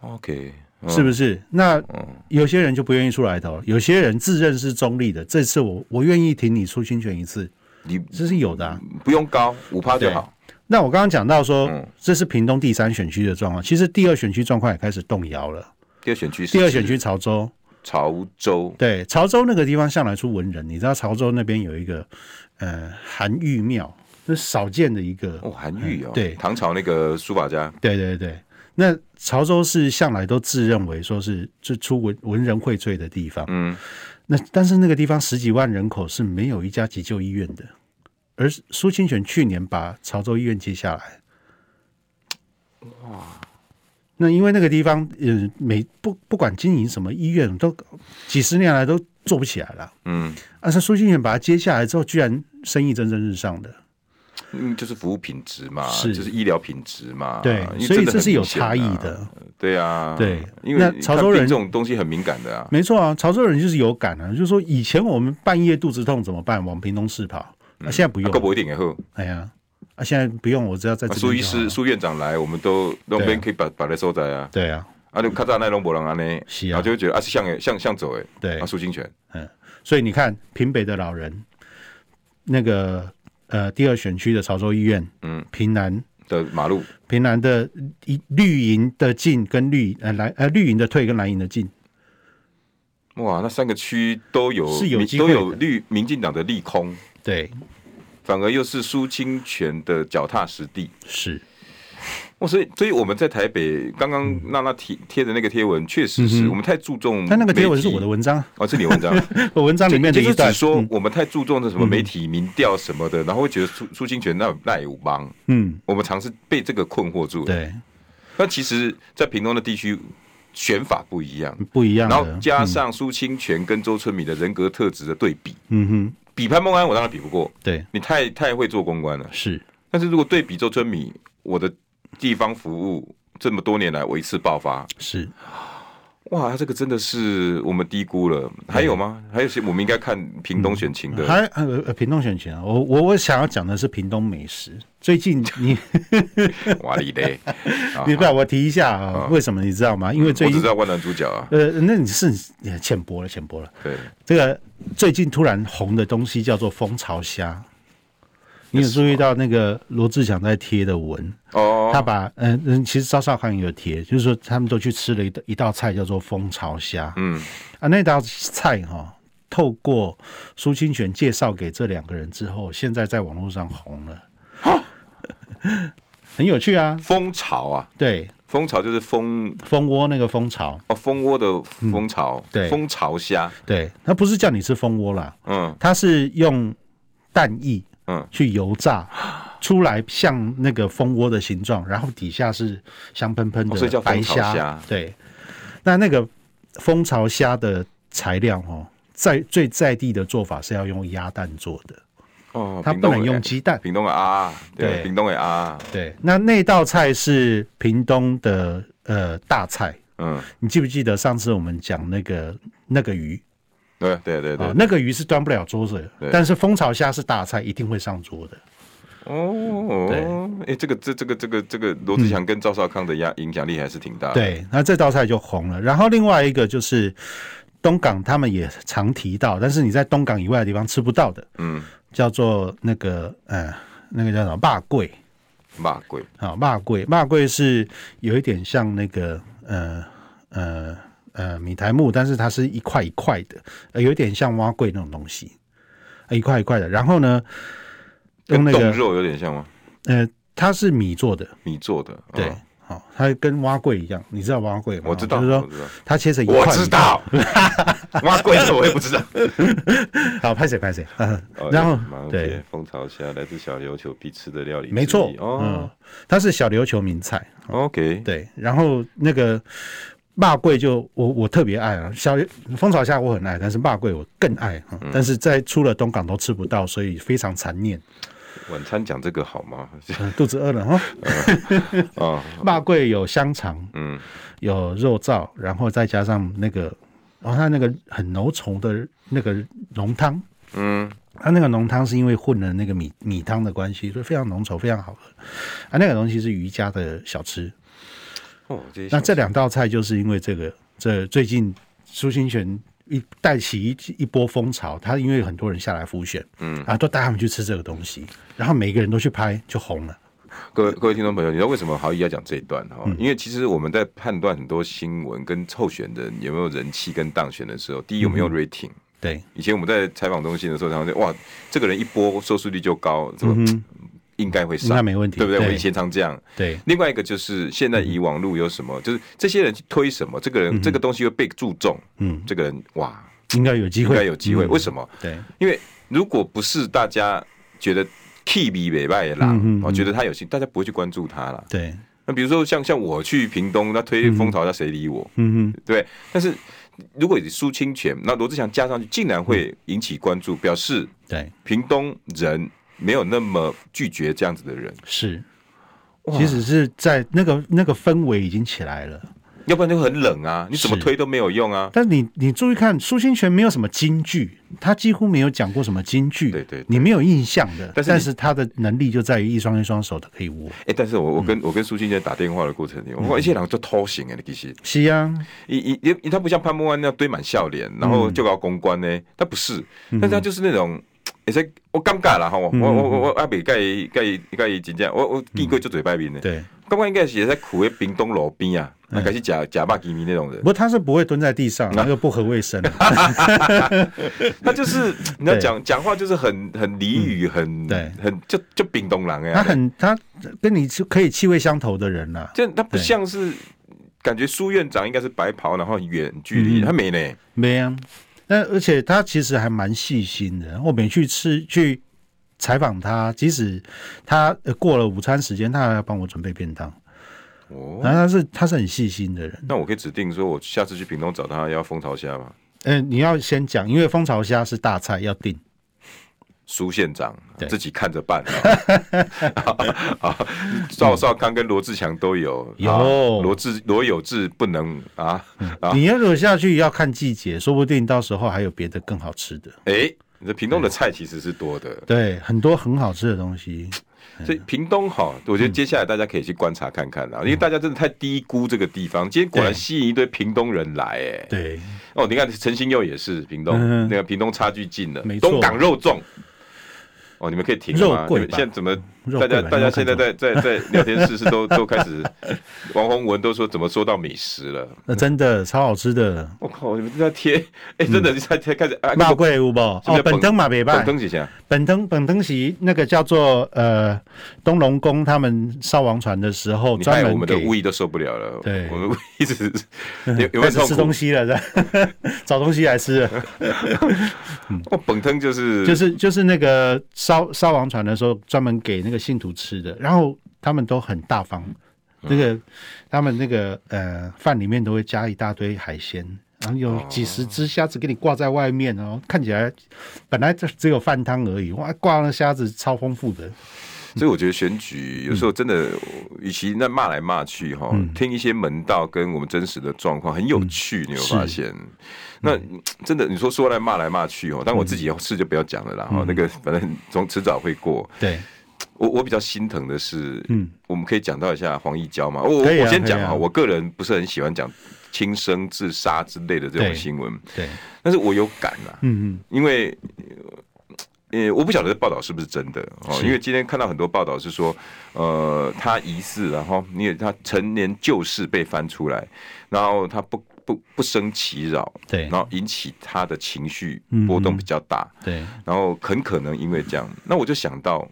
，OK，、嗯、是不是？那有些人就不愿意出来投，有些人自认是中立的。这次我我愿意挺你出新权一次，你这是有的、啊，不用高五趴就好。那我刚刚讲到说，这是屏东第三选区的状况，其实第二选区状况也开始动摇了。第二选区，第二选区潮州。潮州。对潮州那个地方向来出文人，你知道潮州那边有一个呃韩愈庙，是少见的一个哦韩愈哦，对。唐朝那个书法家，对对对，那潮州是向来都自认为说是就出文文人荟萃的地方，嗯，那但是那个地方十几万人口是没有一家急救医院的，而苏清泉去年把潮州医院接下来，哇。那因为那个地方，呃，每不不管经营什么医院，都几十年来都做不起来了。嗯，而是苏清泉把它接下来之后，居然生意蒸蒸日上的。嗯，就是服务品质嘛，是就是医疗品质嘛。对，所以这是有差异的。对啊，对，因为潮州人这种东西很敏感的啊。没错啊，潮州人就是有感啊，就是说以前我们半夜肚子痛怎么办？往屏东市跑，那现在不用。够不一定以后。哎呀。啊，现在不用，我只要在这。苏医师、苏院长来，我们都那边可以把把它收在啊。对啊，啊，就卡扎奈龙博朗啊呢，然后就会觉得啊是向向向走哎。对，啊，苏金泉，嗯，所以你看平北的老人，那个呃第二选区的潮州医院，嗯，平南的马路，平南的一绿营的进跟绿呃蓝呃绿营的退跟蓝营的进，哇，那三个区都有是有都有绿民进党的利空，对。反而又是苏清泉的脚踏实地，是，哦，所以，所以我们在台北刚刚娜娜贴贴的那个贴文，确实是我们太注重。但那个贴文是我的文章，哦，是你文章，我文章里面就是只说我们太注重的什么媒体民调什么的，然后会觉得苏苏清泉那那有帮，嗯，我们尝试被这个困惑住。对，那其实，在屏东的地区选法不一样，不一样，然后加上苏清泉跟周春米的人格特质的对比，嗯哼。比潘孟安，我当然比不过。对，你太太会做公关了。是，但是如果对比周春米，我的地方服务这么多年来，我一次爆发。是，哇，这个真的是我们低估了。还有吗？还有些我们应该看屏东选情的。还呃，屏东选情啊，我我我想要讲的是屏东美食。最近你 哇哩嘞，你不要我提一下啊？为什么你知道吗？因为最近我只知道万峦猪脚啊。呃，那你是浅薄了，浅薄了。对，这个。最近突然红的东西叫做蜂巢虾，你有注意到那个罗志祥在贴的文哦？他把嗯嗯，其实赵少康也有贴，就是说他们都去吃了一道一道菜叫做蜂巢虾，嗯。啊，那道菜哈，透过苏清泉介绍给这两个人之后，现在在网络上红了，很有趣啊，蜂巢啊，对。蜂巢就是蜂蜂窝那个蜂巢哦，蜂窝的蜂巢，嗯、对，蜂巢虾，对，它不是叫你吃蜂窝啦，嗯，它是用蛋液，嗯，去油炸出来像那个蜂窝的形状，然后底下是香喷喷的白虾，对，那那个蜂巢虾的材料哦，在最在地的做法是要用鸭蛋做的。哦，它不能用鸡蛋。屏东的啊，对，屏东的啊，对。那那道菜是屏东的呃大菜。嗯，你记不记得上次我们讲那个那个鱼？对对对对，那个鱼是端不了桌子的，但是蜂巢虾是大菜，一定会上桌的。哦，对，哎，这个这这个这个这个罗志祥跟赵少康的压影响力还是挺大的。对，那这道菜就红了。然后另外一个就是东港，他们也常提到，但是你在东港以外的地方吃不到的。嗯。叫做那个呃，那个叫什么？肉粿，肉粿啊，肉粿，肉粿是有一点像那个呃呃呃米苔木，但是它是一块一块的，呃，有点像蛙柜那种东西，一块一块的。然后呢，跟冻肉有点像吗？呃，它是米做的，米做的，对，哈，它跟蛙柜一样，你知道蛙柜吗？我知道，就是说它切成一块，我知道，碗粿我也不知道。好，拍谁拍谁，然后对，蜂巢虾来自小琉球必吃的料理，没错，嗯，它是小琉球名菜。OK，对，然后那个肉粿就我我特别爱啊，小蜂巢虾我很爱，但是骂贵我更爱，但是在出了东港都吃不到，所以非常残念。晚餐讲这个好吗？肚子饿了哈。啊 肉粿有香肠，嗯，有肉燥，然后再加上那个，然后它那个很浓稠的那个浓汤，嗯，它那个浓汤是因为混了那个米米汤的关系，所以非常浓稠，非常好喝。啊，那个东西是瑜伽的小吃。哦，那这两道菜就是因为这个，这最近苏清泉。一带起一一波风潮，他因为很多人下来浮选，嗯，啊，都带他们去吃这个东西，然后每个人都去拍，就红了。各位各位听众朋友，你知道为什么豪毅要讲这一段哈？嗯、因为其实我们在判断很多新闻跟候选人有没有人气跟当选的时候，第一我们用 rating，、嗯、对，以前我们在采访中心的时候，常常说哇，这个人一波收视率就高，怎么？嗯应该会上，那没问题，对不对？我以前常这样。对，另外一个就是现在以网络有什么，就是这些人去推什么，这个人这个东西会被注重。嗯，这个人哇，应该有机会，应该有机会。为什么？对，因为如果不是大家觉得 K B 美外的狼，我觉得他有心，大家不会去关注他了。对，那比如说像像我去屏东，那推风潮，那谁理我？嗯哼，对。但是如果你苏清泉，那罗志祥加上去，竟然会引起关注，表示对屏东人。没有那么拒绝这样子的人，是，其实是在那个那个氛围已经起来了，要不然就很冷啊，你怎么推都没有用啊。但你你注意看，苏清泉没有什么金句，他几乎没有讲过什么金句，对对，你没有印象的。但是但是他的能力就在于一双一双手的可以握。哎，但是我我跟我跟苏清泉打电话的过程里，我发现一些人就偷行哎，其实。是啊，一一因他不像潘孟安那样堆满笑脸，然后就搞公关呢，他不是，但是他就是那种。而且我尴尬了哈，我我我我阿北盖盖盖真正，我我见过就嘴巴边的，对，刚刚应该是也在苦在冰冻路边啊，那开始假假巴吉米那种人，不过他是不会蹲在地上，那。个不合卫生，他就是你要讲讲话就是很很俚语，很对，很就就冰冻人哎，他很他跟你是可以气味相投的人呐，就他不像是感觉苏院长应该是白袍，然后远距离，他没呢，没啊。但而且他其实还蛮细心的。我每去吃去采访他，即使他过了午餐时间，他还要帮我准备便当。哦，然后他是他是很细心的人。那我可以指定说，我下次去屏东找他要蜂巢虾吗？嗯、呃，你要先讲，因为蜂巢虾是大菜，要订。苏县长自己看着办。啊，赵少康跟罗志强都有，有罗志罗有志不能啊。你要走下去要看季节，说不定到时候还有别的更好吃的。哎，你的屏东的菜其实是多的，对，很多很好吃的东西。所以屏东哈，我觉得接下来大家可以去观察看看啦，因为大家真的太低估这个地方。今天果然吸引一堆屏东人来，哎，对。哦，你看陈新佑也是屏东，那个屏东差距近了，东港肉粽。哦，你们可以停了吗？你们现在怎么？大家大家现在在在在聊天室是都 都开始，王宏文都说怎么说到美食了？那真的超好吃的！我靠，你们在贴？哎，真的在贴开始。肉粿有不？哦，本灯嘛别拜。本灯是啥？本登本登是那个叫做呃东龙宫他们烧王船的时候专门我们的胃都受不了了。对，我们一直 有有没有吃东西了？在找东西来吃。哦，本登就是就是就是那个烧烧王船的时候专门给那个信徒吃的。然后他们都很大方，那个他们那个呃饭里面都会加一大堆海鲜，然后有几十只虾子给你挂在外面哦，看起来本来这只有饭汤而已，哇，挂了虾子超丰富的。所以我觉得选举有时候真的，与其那骂来骂去哈，听一些门道跟我们真实的状况很有趣，你有发现？那真的你说说来骂来骂去哦，但我自己有事就不要讲了啦，哈，那个反正总迟早会过。对。我我比较心疼的是，嗯，我们可以讲到一下黄义娇嘛。我我先讲啊，我个人不是很喜欢讲轻生自杀之类的这种新闻，对，但是我有感啊，嗯嗯，因为呃，我不晓得这报道是不是真的哦，因为今天看到很多报道是说，呃，他疑似，然后因为他陈年旧事被翻出来，然后他不不不生其扰，对，然后引起他的情绪波动比较大，对，然后很可能因为这样，那我就想到。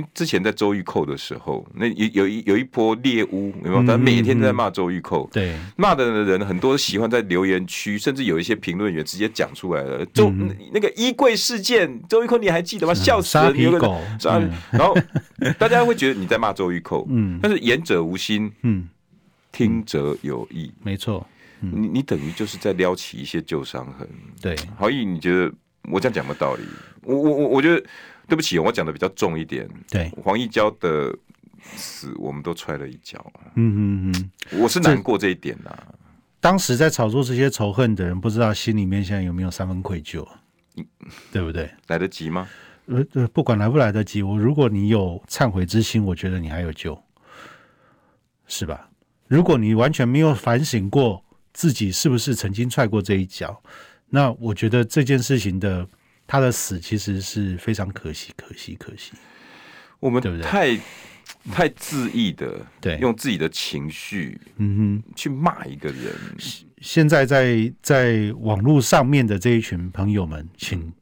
因因为之前在周玉蔻的时候，那有有一有一波猎巫，有没有？他每天都在骂周玉蔻，对，骂的人很多喜欢在留言区，甚至有一些评论员直接讲出来了。周那个衣柜事件，周玉蔻你还记得吗？笑死了，你有个然后大家会觉得你在骂周玉蔻，嗯，但是言者无心，嗯，听者有意，没错，你你等于就是在撩起一些旧伤痕。对，豪毅，你觉得我这样讲有没有道理？我我我我觉得。对不起，我讲的比较重一点。对，黄义娇的死，我们都踹了一脚。嗯嗯嗯，我是难过这一点呐、啊。当时在炒作这些仇恨的人，不知道心里面现在有没有三分愧疚，嗯、对不对？来得及吗？呃呃，不管来不来得及，我如果你有忏悔之心，我觉得你还有救，是吧？如果你完全没有反省过自己是不是曾经踹过这一脚，那我觉得这件事情的。他的死其实是非常可惜，可惜，可惜。我们太太恣意的，对，用自己的情绪，嗯哼，去骂一个人。现在在在网络上面的这一群朋友们，请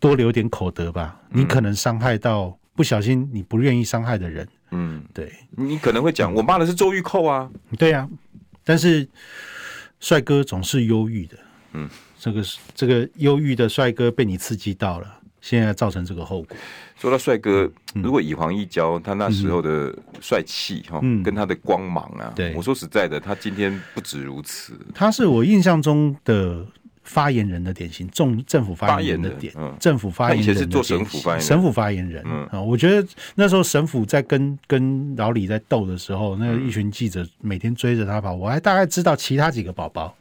多留点口德吧。你可能伤害到不小心你不愿意伤害的人。嗯，对，你可能会讲，我骂的是周玉蔻啊。对呀，但是帅哥总是忧郁的。嗯。这个是这个忧郁的帅哥被你刺激到了，现在造成这个后果。说到帅哥，如果以黄义交他那时候的帅气哈，跟他的光芒啊，对，我说实在的，他今天不止如此。他是我印象中的发言人的典型，政政府发言人的典，政府发言人是做省府发言人，省府发言人啊。我觉得那时候省府在跟跟老李在斗的时候，那一群记者每天追着他跑，我还大概知道其他几个宝宝。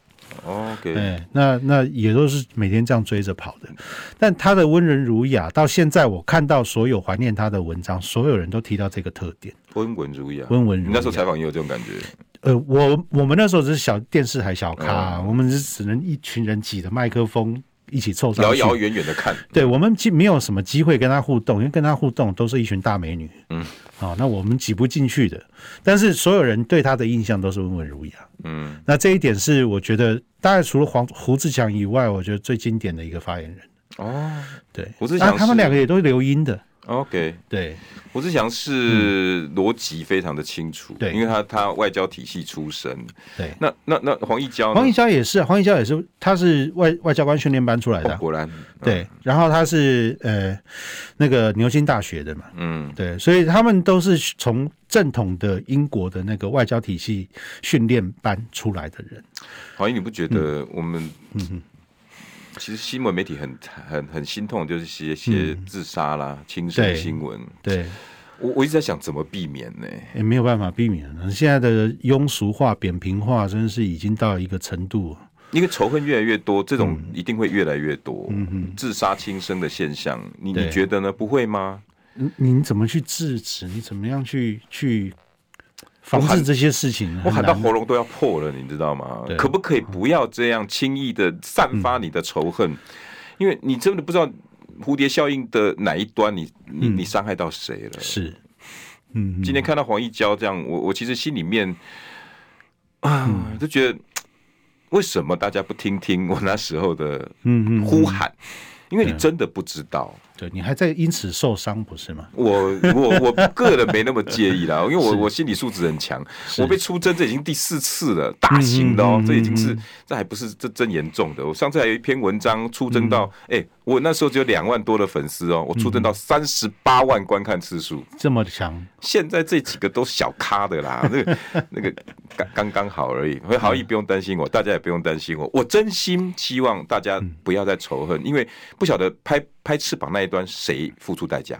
OK，哎，那那也都是每天这样追着跑的，但他的温文儒雅，到现在我看到所有怀念他的文章，所有人都提到这个特点，温文儒雅，温文儒雅。你那时候采访也有这种感觉？呃，我我们那时候只是小电视台小咖，我们是只能一群人挤着麦克风。一起凑上去，遥遥远远的看。对，我们既没有什么机会跟他互动，因为跟他互动都是一群大美女。嗯，好，那我们挤不进去的。但是所有人对他的印象都是温文儒雅。嗯，那这一点是我觉得，大概除了黄胡志强以外，我觉得最经典的一个发言人。哦，对，胡志强，他们两个也都是留音的。OK，对，胡志强是逻辑非常的清楚，对，因为他他外交体系出身，对，那那那黄义交，黄义交也是，黄义交也是，他是外外交官训练班出来的，果然，对，然后他是呃那个牛津大学的嘛，嗯，对，所以他们都是从正统的英国的那个外交体系训练班出来的人。黄义，你不觉得我们嗯哼？其实新闻媒体很很很心痛，就是些些自杀啦、轻生新闻。对，我我一直在想怎么避免呢？也没有办法避免。现在的庸俗化、扁平化，真的是已经到一个程度。因为仇恨越来越多，这种一定会越来越多。嗯嗯，自杀轻生的现象，你你觉得呢？不会吗？你你怎么去制止？你怎么样去去？防止这些事情，我喊到喉咙都要破了，你知道吗？可不可以不要这样轻易的散发你的仇恨？嗯、因为你真的不知道蝴蝶效应的哪一端你，你你你伤害到谁了？是，嗯，今天看到黄义娇这样，我我其实心里面啊，就觉得为什么大家不听听我那时候的嗯呼喊？因为你真的不知道。对，你还在因此受伤不是吗？我我我个人没那么介意啦，因为我我心理素质很强。我被出征这已经第四次了，大型的哦，这已经是这还不是这真严重的。我上次还有一篇文章出征到，哎，我那时候只有两万多的粉丝哦，我出征到三十八万观看次数，这么强。现在这几个都小咖的啦，那个那个刚刚刚好而已。所以豪毅不用担心我，大家也不用担心我。我真心希望大家不要再仇恨，因为不晓得拍。拍翅膀那一端谁付出代价？